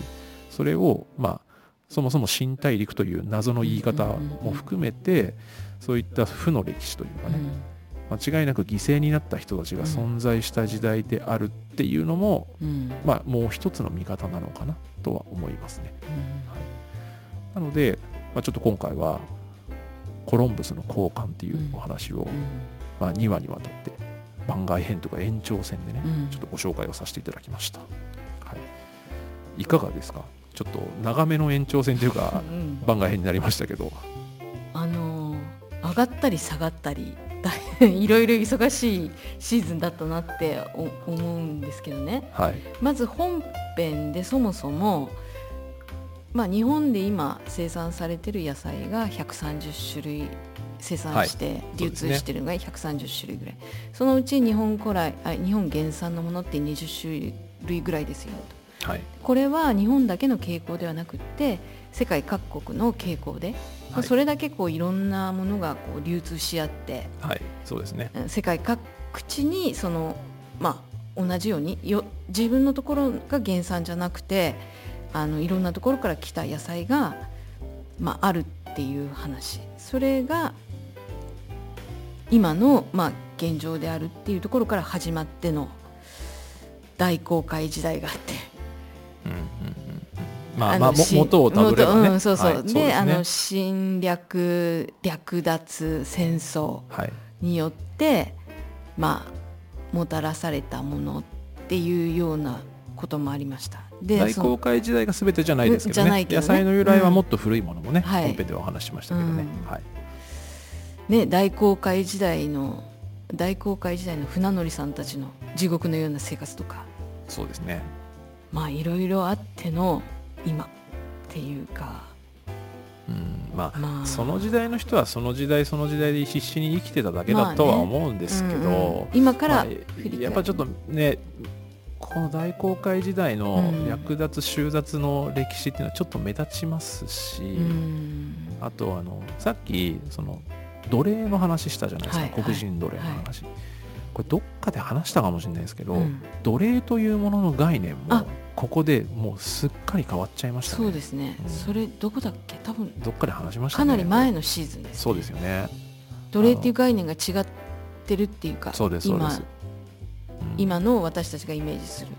B: それをまあそもそも新大陸という謎の言い方も含めてそういった負の歴史というかね、間違いなく犠牲になった人たちが存在した時代であるっていうのも、まあもう一つの見方なのかなとは思いますね。なので、まあ、ちょっと今回はコロンブスの交換っていうお話を、
A: うん。
B: まあ、2話にわたって番外編とか延長戦でね、
A: うん。
B: ちょっとご紹介をさせていただきました。はい、いかがですか？ちょっと長めの延長戦というか
A: うん
B: 番外編になりましたけど、
A: 上がったり下がったりいろいろ忙しいシーズンだったなって思うんですけどね、
B: はい、
A: まず本編でそもそも、まあ、日本で今生産されてる野菜が130種類生産して流通してるのが130種類ぐらい、はいそね、そのうち日本古来あ日本原産のものって20種類ぐらいですよ
B: と、はい、
A: これは日本だけの傾向ではなくって世界各国の傾向で、はい、それだけこういろんなものがこう流通し合って、
B: はい、そうですね。
A: 世界各地にその、まあ、同じようによ自分のところが原産じゃなくてあのいろんなところから来た野菜が、まあ、あるっていう話。それが今の、まあ、現状であるっていうところから始まっての大航海時代があって。
B: うんうんまあ、まあ、元をたどればね、うん、
A: そうそう、はい、で、ね、あの侵略略奪戦争によって、はい、まあもたらされたものっていうようなこともありました。
B: で大航海時代が全てじゃないですけどね,、ね。野菜の由来はもっと古いものもね、うん、本編ではお話しましたけどね、うん、はい。
A: ね大航海時代の大航海時代の船乗りさんたちの地獄のような生活とか。
B: そうですね。
A: まあいろいろあっての今っていうか。
B: うんまあ、まあ、その時代の人はその時代その時代で必死に生きてただけだとは思うんですけど、まあねうんうん、
A: 今から、まあ、
B: やっぱちょっとねこの大航海時代の略奪収奪の歴史っていうのはちょっと目立ちますし、うん、あとあのさっきその奴隷の話したじゃないですか、はい、黒人奴隷の話、はい、これどっかで話したかもしれないですけど、うん、奴隷というものの概念もここでもうすっかり変わっちゃいました
A: ね。そうですね、うん、それどこだっけ？多分
B: どっかで話しました、
A: ね、かなり前のシーズンです、ね、
B: そうですよね。
A: 奴隷っていう概念が違ってるっていうか
B: そうです今、うん、
A: 今の私たちがイメージする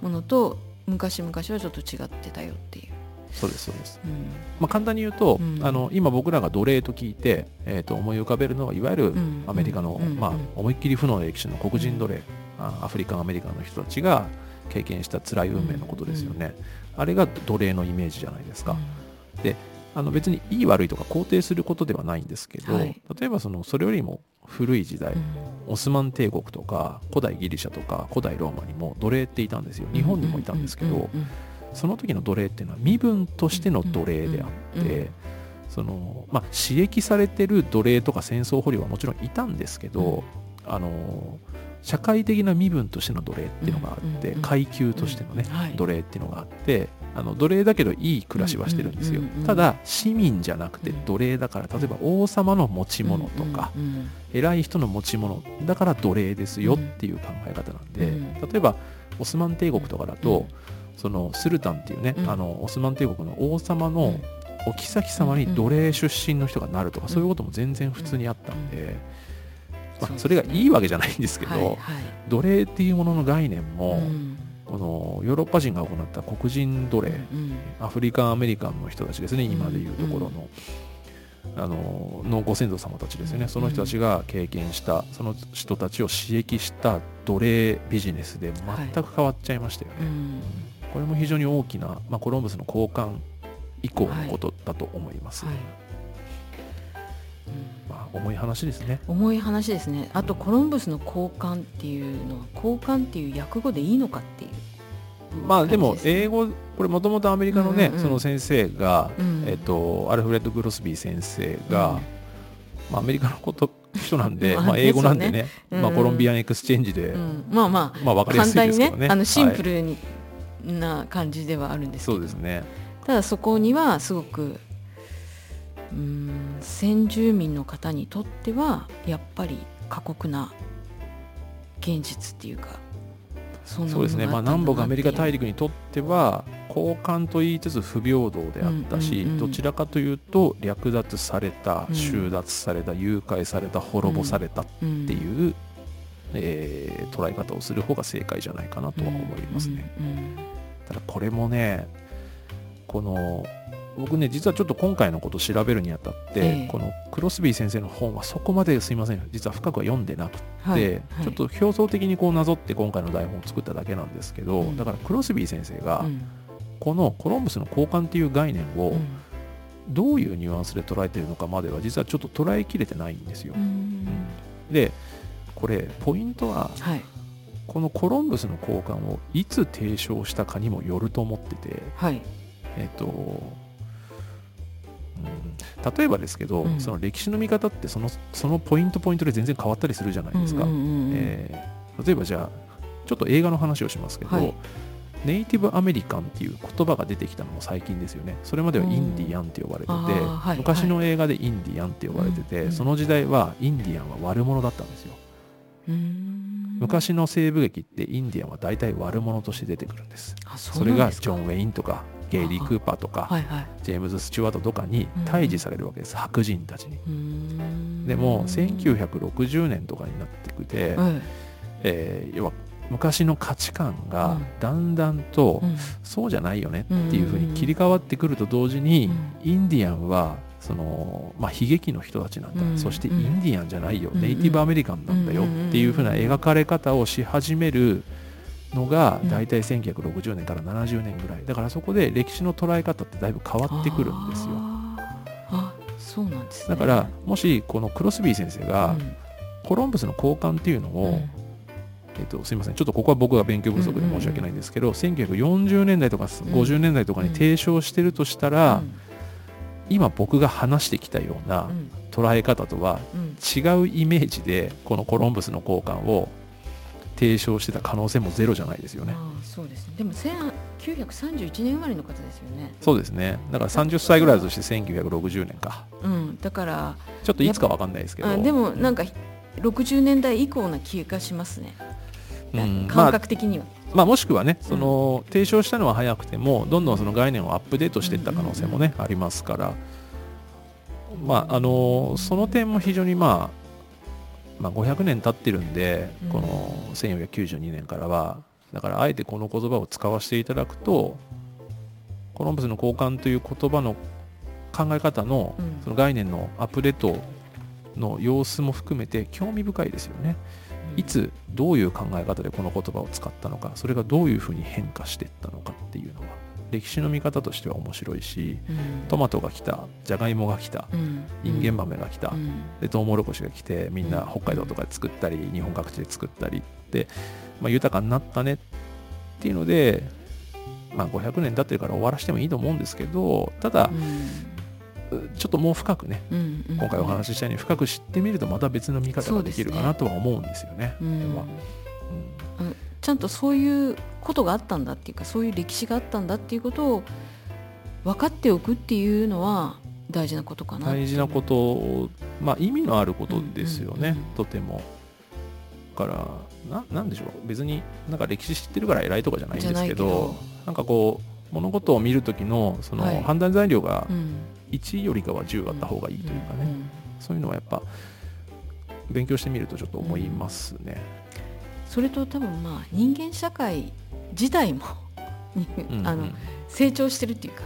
A: ものと昔々はちょっと違ってたよっていう。
B: そうですそうです、うん、まあ、簡単に言うと、うん、あの今僕らが奴隷と聞いて、えー、と思い浮かべるのはいわゆるアメリカの、まあ、思いっきり負の歴史の黒人奴隷、アフリカンアメリカの人たちが経験した辛い運命のことですよね、あれが奴隷のイメージじゃないですか。であの別にいい悪いとか肯定することではないんですけど、はい、例えばそのそれよりも古い時代、オスマン帝国とか古代ギリシャとか古代ローマにも奴隷っていたんですよ。日本にもいたんですけど、その時の奴隷っていうのは身分としての奴隷であって、そのまあ、刺激されてる奴隷とか戦争捕虜はもちろんいたんですけど、あの社会的な身分としての奴隷っていうのがあって、階級としてのね、奴隷っていうのがあってあの奴隷だけどいい暮らしはしてるんですよ、ただ市民じゃなくて奴隷だから例えば王様の持ち物とか、偉い人の持ち物だから奴隷ですよっていう考え方なんで、例えばオスマン帝国とかだと、そのスルタンっていうね、うん、あのオスマン帝国の王様のお妃様に奴隷出身の人がなるとか、そういうことも全然普通にあったんで、まあ、それがいいわけじゃないんですけど、奴隷っていうものの概念も、このヨーロッパ人が行った黒人奴隷、アフリカンアメリカンの人たちですね今でいうところの。あののご先祖様たちですよね、その人たちが経験したその人たちを刺激した奴隷ビジネスで全く変わっちゃいましたよね。はいこれも非常に大きな、まあ、コロンブスの交換以降のことだと思います。はいはいまあ、重い話ですね。
A: 重い話ですね。あとコロンブスの交換っていうのは交換っていう訳語でいいのかっていう。
B: まあでも英語これもともとアメリカのね、その先生が、うん、えっと、アルフレッド・クロスビー先生が、うん、まあ、アメリカのこと人なんで、まあ英語なんでね、まあ、 Columbian Exchange で、うん、
A: まあまあ、まあ、分かりやすいですけどね。あのシンプルにな感じではあるんです
B: けど。そうですね。
A: ただそこにはすごくうん先住民の方にとってはやっぱり過酷な現実っていうか
B: そう。ですね、まあ、南北アメリカ大陸にとっては交換と言いつつ不平等であったし、どちらかというと略奪された、収奪された誘拐された滅ぼされたっていう、えー、捉え方をする方が正解じゃないかなとは思いますね。ただこれもねこの僕ね実はちょっと今回のことを調べるにあたって、えー、このクロスビー先生の本はそこまですいません実は深くは読んでなくて、はいはい、ちょっと表層的にこうなぞって今回の台本を作っただけなんですけど、うん、だからクロスビー先生が、このコロンブスの交換っていう概念を、どういうニュアンスで捉えてるのかまでは実はちょっと捉えきれてないんですよ。でこれポイントは、はい、このコロンブスの交換をいつ提唱したかにもよると思ってて、はい、えっ、と例えばですけど、うん、その歴史の見方ってそのそのポイントポイントで全然変わったりするじゃないですか。え例えばじゃあちょっと映画の話をしますけど、はい、ネイティブアメリカンっていう言葉が出てきたのも最近ですよね。それまではインディアンって呼ばれてて、はい、昔の映画でインディアンって呼ばれてて、その時代はインディアンは悪者だったんですよ。昔の西部劇ってインディアンは大体悪者として出てくるんです。それがジョン・ウェインとかゲイリー・クーパーとか、はいはい、ジェームズ・スチュワートとかに退治されるわけです、白人たちに。でも1960年とかになってくて、えー、要は昔の価値観がだんだんとそうじゃないよねっていうふうに切り替わってくると同時にインディアンはその、まあ、悲劇の人たちなんだ、うん、そしてインディアンじゃないよ、うん、ネイティブアメリカンなんだよっていうふうな描かれ方をし始めるのが大体1960年から70年ぐらい。だからそこで歴史の捉え方ってだいぶ変わってくるんですよ。
A: あそうなんです、
B: ね、だからもしこのクロスビー先生がコロンブスの交換っていうのを、えっと、すみません。ちょっとここは僕が勉強不足で申し訳ないんですけど、うんうん、1940年代とか50年代とかに提唱してるとしたら、うん、今僕が話してきたような捉え方とは違うイメージでこのコロンブスの交換を提唱してた可能性もゼロじゃないですよね。
A: そうですねでも1931年生まれの方ですよね。
B: そうですねだから30歳ぐらいだとして1960年か。
A: うん、だから
B: ちょっといつか分かんないですけど。
A: でもなんか60年代以降な気がしますね。うん、感覚的には。
B: まあ、まあ、もしくはねその、提唱したのは早くてもどんどんその概念をアップデートしていった可能性もね、ありますから、まあ、あのその点も非常にまあまあ、500年経ってるんで、この1492年からはだからあえてこの言葉を使わせていただくとコロンブスの交換という言葉の考え方のその概念のアップデートの様子も含めて興味深いですよね。いつどういう考え方でこの言葉を使ったのかそれがどういうふうに変化していったのかっていうのは歴史の見方としては面白いし、うん、トマトが来たじゃがいもが来た、うん、インゲン豆が来た、うん、でトウモロコシが来てみんな北海道とかで作ったり日本各地で作ったりで、まあ、豊かになったねっていうので、まあ、500年経ってるから終わらせてもいいと思うんですけどただ、ちょっともう深くね、今回お話ししたように深く知ってみるとまた別の見方ができるかなとは思うんですよね。
A: ちゃんとそういうことがあったんだっていうかそういう歴史があったんだっていうことを分かっておくっていうのは大事なことかな
B: 大事なことまあ意味のあることですよね、うんうんうん、とても。だからななんでしょう別になんか歴史知ってるから偉いとかじゃないんですけどなんかこう物事を見る時のその判断材料が1よりかは10あった方がいいというかね、そういうのはやっぱ勉強してみるとちょっと思いますね。
A: それと多分まあ人間社会自体も あの成長してるっていうか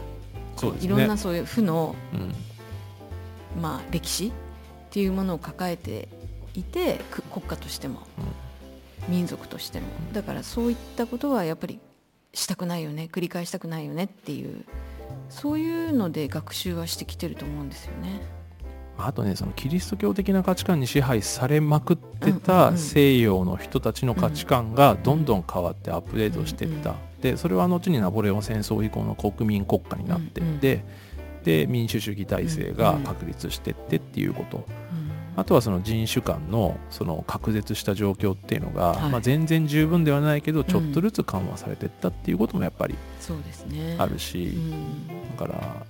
A: そうです、ね、いろんなそういう負の、うん、まあ、歴史っていうものを抱えていて国家としても、うん、民族としても。だからそういったことはやっぱりしたくないよね繰り返したくないよねっていうそういうので学習はしてきてると思うんですよね。
B: あとねそのキリスト教的な価値観に支配されまくってた西洋の人たちの価値観がどんどん変わってアップデートしていった、でそれは後にナポレオン戦争以降の国民国家になっていって、で民主主義体制が確立していってっていうこと。あとはその人種間のその隔絶した状況っていうのが、まあ、全然十分ではないけどちょっとずつ緩和されていったっていうこともやっぱりあるし、だから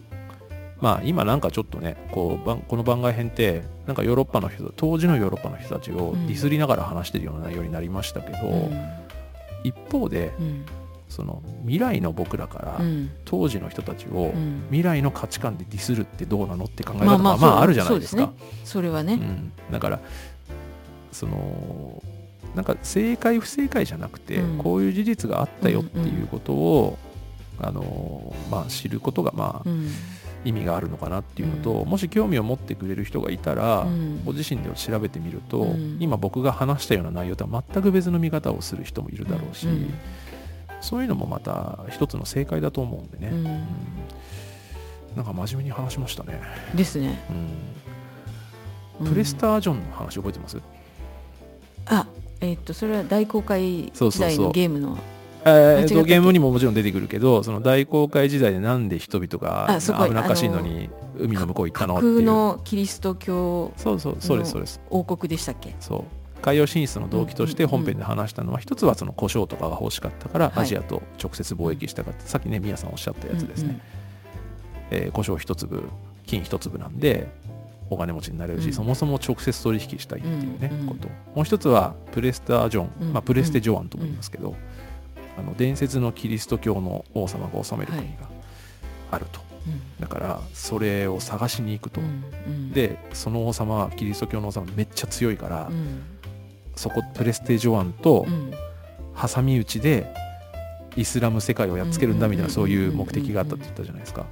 B: まあ今なんかちょっとねこうこの番外編ってなんかヨーロッパの人当時のヨーロッパの人たちをディスりながら話してるような内容になりましたけど、うん、一方で、うん、その未来の僕らから、当時の人たちを未来の価値観でディスるってどうなのって考え方がまあまああるじゃないですか。
A: それはね、
B: だからそのなんか正解不正解じゃなくて、こういう事実があったよっていうことを、あのまあ、知ることがまあ、意味があるのかなっていうのと、うん、もし興味を持ってくれる人がいたら、うん、ご自身で調べてみると、うん、今僕が話したような内容とは全く別の見方をする人もいるだろうし、そういうのもまた一つの正解だと思うんでね。なんか真面目に話しましたね、
A: ですね、
B: うん、プレスタージョンの話覚えてます、
A: あえっとそれは大公開時代のゲームの
B: えーと
A: 間違ったっけ？
B: ゲームにももちろん出てくるけどその大航海時代でなんで人々が危なっかしいのに海の向こう行ったのっていう。
A: のキリスト教
B: そうそうそうですそうです。
A: 王国でしたっけ？
B: そう。海洋進出の動機として
A: うんうんうん
B: 本編で話したのは一つはその胡椒とかが欲しかったから
A: はい。
B: アジアと直接貿易したかった。さっきね宮さんおっしゃったやつですね、えー胡椒一粒金一粒なんでお金持ちになれるし、
A: うん。
B: そもそも直接取引したいっていうね、
A: うんうん
B: こと。もう一つはプレスタージョン、
A: うん。
B: まあ、プレステジョアンとも言いますけど、あの伝説のキリスト教の王様が治める国があると、
A: うん
B: だからそれを探しに行くと、
A: うんうん。
B: でその王様はキリスト教の王様めっちゃ強いから、
A: うん。
B: そこプレステジョアンと
A: うん。
B: 挟み撃ちでイスラム世界をやっつけるんだみたいな
A: うん
B: そういう目的があったって言ったじゃないですか。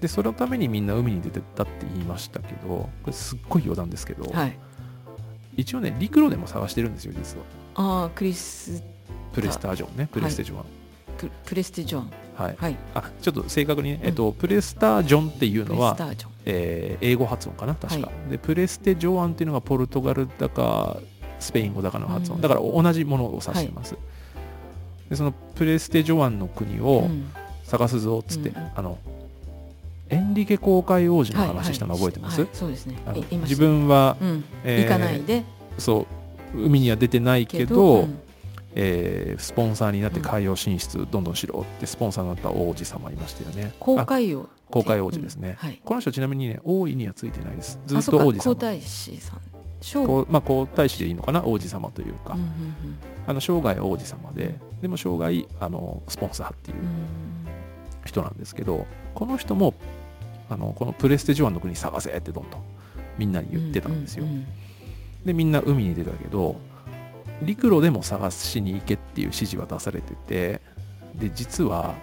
B: でそのためにみんな海に出てったって言いましたけどこれすっごい余談ですけど、
A: はい。
B: 一応ね陸路でも探してるんですよ実は。
A: ああクリス
B: プレスタージョンねプレステジョアン。
A: ププレステジョン。
B: はい。
A: はい。
B: あちょっと正確にね、
A: うん。
B: えっと、プレスタージョンっていうのは、えー英語発音かな確か、
A: は
B: でプレステジョアンっていうのがポルトガルだかスペイン語だかの発音、
A: うん。
B: だから同じものを指してます、でそのプレステジョアンの国を
A: うん。
B: 探すぞっつって、
A: うん。
B: あのエンリケ公会王子の
A: はい
B: 話したの覚えてます、
A: はいそうですね。
B: 自分は、
A: うん。
B: えー
A: 行かないで。
B: そう海には出てないけどえースポンサーになって海洋進出どんどんしろってスポンサーになった王子様いましたよね。
A: 公
B: あ
A: 開王
B: 公会王子ですね、
A: うんはい。
B: この人ちなみにね王位にはついてないです。ずっと王子様。
A: 皇太子さん。将
B: こうまあ、皇太子でいいのかな？王子様というか、
A: うんうん
B: あの生涯王子様ででも生涯あのスポンサーっていう
A: うん。うん
B: 人なんですけどこの人もあのこのプレステジョアンの国探せってどんどんみんなに言ってたんですよ、
A: うんうん。
B: でみんな海に出たけど陸路でも探しに行けっていう指示は出されててで実は、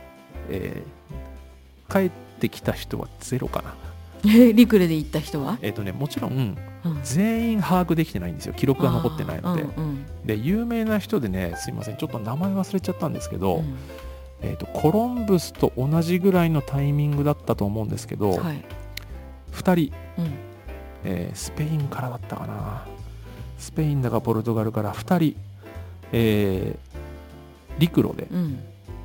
B: えー帰ってきた人はゼロかな。
A: うんえ陸路で行った人は？
B: えっ、とねもちろん
A: うん。
B: 全員把握できてないんですよ。記録が残ってないので、
A: うんうん
B: で有名な人でねすいませんちょっと名前忘れちゃったんですけど、
A: うん。
B: えー、とコロンブスと同じぐらいのタイミングだったと思うんですけど、
A: はい。
B: 2人、
A: うん。
B: えースペインからだったかなスペインだかポルトガルから2人、えー陸路で
A: うん。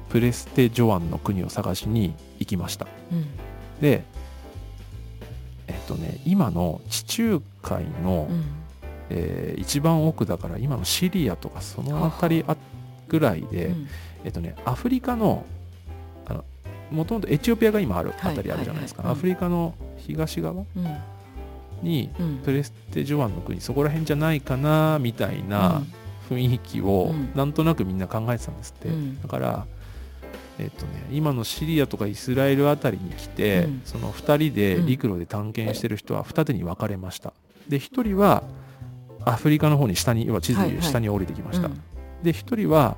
B: プレステ・ジョアンの国を探しに行きました。
A: うん。
B: でえっ、とね今の地中海の、
A: うん。
B: えー一番奥だから今のシリアとかその辺りあぐらいで、
A: うん。
B: えっとね、アフリカのあのもともとエチオピアが今あるあ
A: はい
B: たりあるじゃないですか、アフリカの東側
A: うん
B: に
A: うん。
B: プレステ・ジョアンの国そこら辺じゃないかなみたいな雰囲気を
A: うん。
B: なんとなくみんな考えてたんですって、
A: うん。
B: だから、えっとね、今のシリアとかイスラエルあたりに来て、
A: うん。
B: その2人で陸路で探検してる人は二手に分かれました。で1人はアフリカの方に下に要は地図で
A: はいはい。
B: 下に降りてきました、
A: うん。
B: で1人は、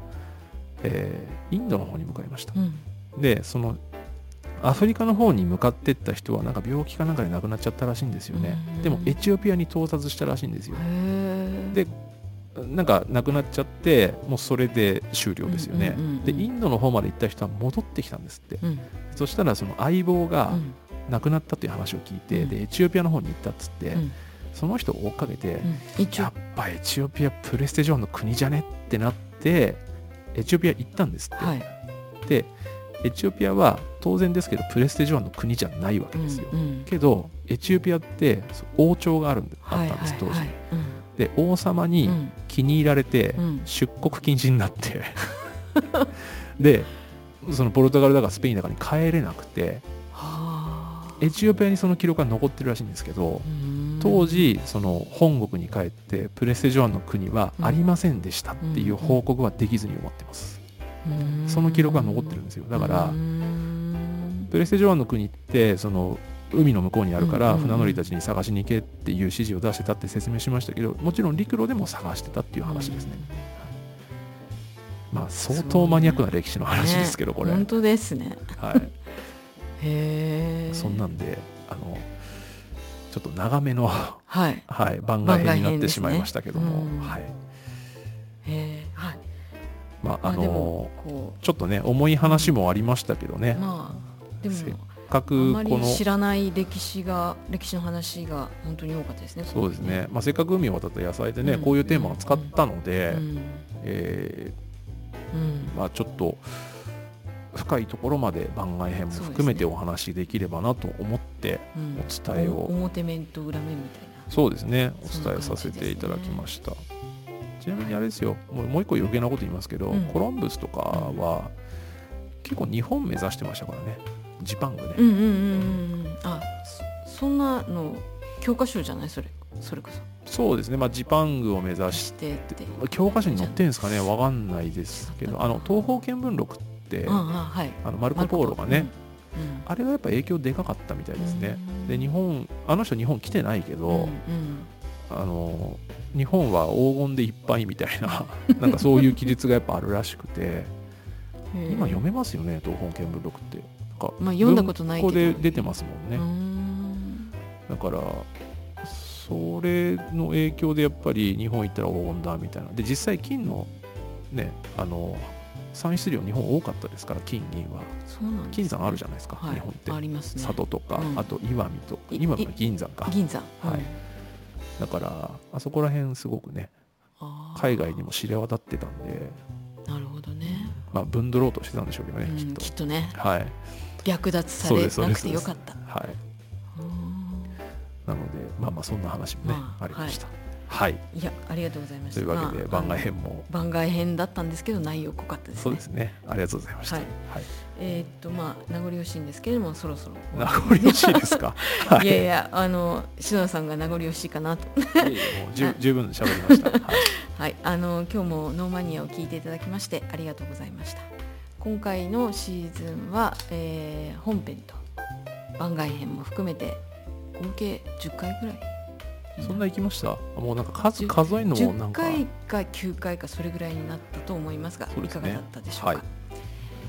B: えーインドの方に向かいました。
A: うん。
B: でそのアフリカの方に向かってった人はなんか病気かなんかで亡くなっちゃったらしいんですよね。
A: うん。
B: でもエチオピアに到達したらしいんですよでなんか亡くなっちゃってもうそれで終了ですよね、でインドの方まで行った人は戻ってきたんですって。
A: うん。
B: そしたらその相棒が
A: うん。
B: 亡くなったという話を聞いて、
A: うん。
B: でエチオピアの方に行ったっつって、
A: うん。
B: その人を追っかけて、やっぱエチオピアプレステジョンの国じゃねってなってエチオピア行ったんですって、
A: はい。
B: でエチオピアは当然ですけどプレステジョアンの国じゃないわけですよ、
A: うんうん。
B: けどエチオピアって王朝があるんであ
A: はい
B: ったんです、当時、で王様
A: う
B: に
A: ん。
B: 気に入られて
A: うん。
B: 出国禁止になって。でそのポルトガルだかスペインだかに帰れなくて
A: はあ。
B: エチオピアにその記録が残ってるらしいんですけど
A: うん。
B: 当時その本国に帰ってプレステジョアンの国はありませんでしたっていう報告はできずに思ってます。
A: うん
B: その記録が残ってるんですよ。だから
A: うん
B: プレステジョアンの国ってその海の向こうにあるから船乗りたちに探しに行けっていう指示を出してたって説明しましたけどもちろん陸路でも探してたっていう話ですね。まあ相当マニアックな歴史の話ですけどこれ、
A: ね本当ですね。
B: はい。
A: へえ
B: そんなんであのちょっと長めの、
A: はい。
B: はい、番外編になってしまいましたけども、
A: ねうん
B: はい。
A: へえはい
B: まああのちょっとね重い話もありましたけどね。
A: う、まあでも
B: せっかく
A: あま
B: この
A: り知らない歴史が歴史の話が本当に多かったですね。
B: そうですね、まあ、せっかく海を渡った野菜でね、
A: うん。
B: こういうテーマを使ったので、
A: う
B: まあ、ちょっと深いところまで番外編も含めてお話しできればなと思って
A: うん。
B: お伝えを
A: お表面と裏面みたいな。
B: そうですね。お伝えさせていただき
A: 感
B: ました、ちなみにあれですよ。もうもう一個余計なこと言いますけど、
A: うん。
B: コロンブスとかは結構日本目指してましたからね。ジパングね、
A: うんうんうんうんうん。あ、そそんなの教科書じゃない？それそれこそ。
B: そうですね、まあ、ジパングを目指し
A: して
B: 教科書に載ってるんですかね？わかんないですけど。あの東方見聞録って
A: あ
B: のマルコ・ポーロがね、
A: うん。うん。
B: あれがやっぱ影響でかかったみたいですね。
A: うん。
B: で日本あの人日本来てないけど、
A: うんうん
B: あの日本は黄金でいっぱいみたいな なんかそういう記述がやっぱあるらしくて今読めますよね東方見聞録って。なんか
A: まあ読んだことないけど。
B: 文庫で出てますもんね。だからそれの影響でやっぱり日本行ったら黄金だみたいな。で実際金のねあの産出量日本多かったですから金銀は。
A: そうなんですね。
B: 金山あるじゃないですか、
A: はい。
B: 日本って。
A: ありますね。
B: 佐渡とか、
A: うん。
B: あと石見とか。
A: い
B: 今は銀山か。
A: 銀山。
B: はいだからあそこら辺すごくね海外にも知れ渡ってたんで。
A: なるほどね。
B: まあ分取ろうとしてたんでしょうけどね、
A: うん
B: きっと。
A: きっとね。
B: はい。
A: 略奪されなくてよかった。
B: はい。
A: うん。
B: なのでまあまあそんな話もね、
A: まあ
B: ありました。はい、
A: いやありがとうございました。
B: というわけで
A: まあ
B: 番外編も
A: 番外編だったんですけど内容濃かったですね。
B: そうですねありがとうございました
A: はいえーっとまあ名残惜しいんですけれどもそろそろ。
B: 名残惜しいですか？はい
A: いやいやあの篠田さんが名残惜しいかなと。
B: 十十分喋りました、はい
A: はい、あの今日もノーマニアを聞いていただきましてありがとうございました。今回のシーズンは、えー本編と番外編も含めて合計10回ぐらい。
B: そんな行きました？もうなんか数
A: 10
B: 数えるのもな
A: 10
B: んか。
A: 回か9回かそれぐらいになったと思いますが
B: ね。
A: いかがだったでしょうか、
B: はい。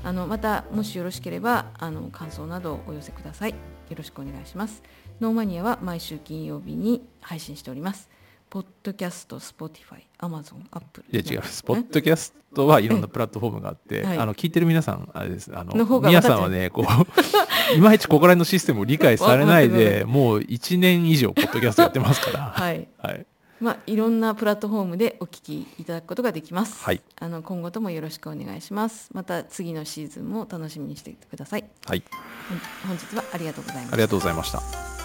A: あのまたもしよろしければあの感想などをお寄せください。よろしくお願いします。ノーマニアは毎週金曜日に配信しておりますポッドキャスト、 Spotify、Amazon、Apple。
B: いや違うスポットキャストはいろんなプラットフォームがあって、
A: はい
B: あの聞いてる皆さんあれですあの
A: の
B: 皆さんはねこう いまいちここら辺のシステムを理解されないでもう1年以上ポッドキャストやってますから
A: はい。
B: はい、
A: まあ、いろんなプラットフォームでお聞きいただくことができます。
B: はい
A: あの今後ともよろしくお願いします。また次のシーズンも楽しみにしていてください。
B: はい、
A: 本本日はありがとうございました
B: ありがとうございました。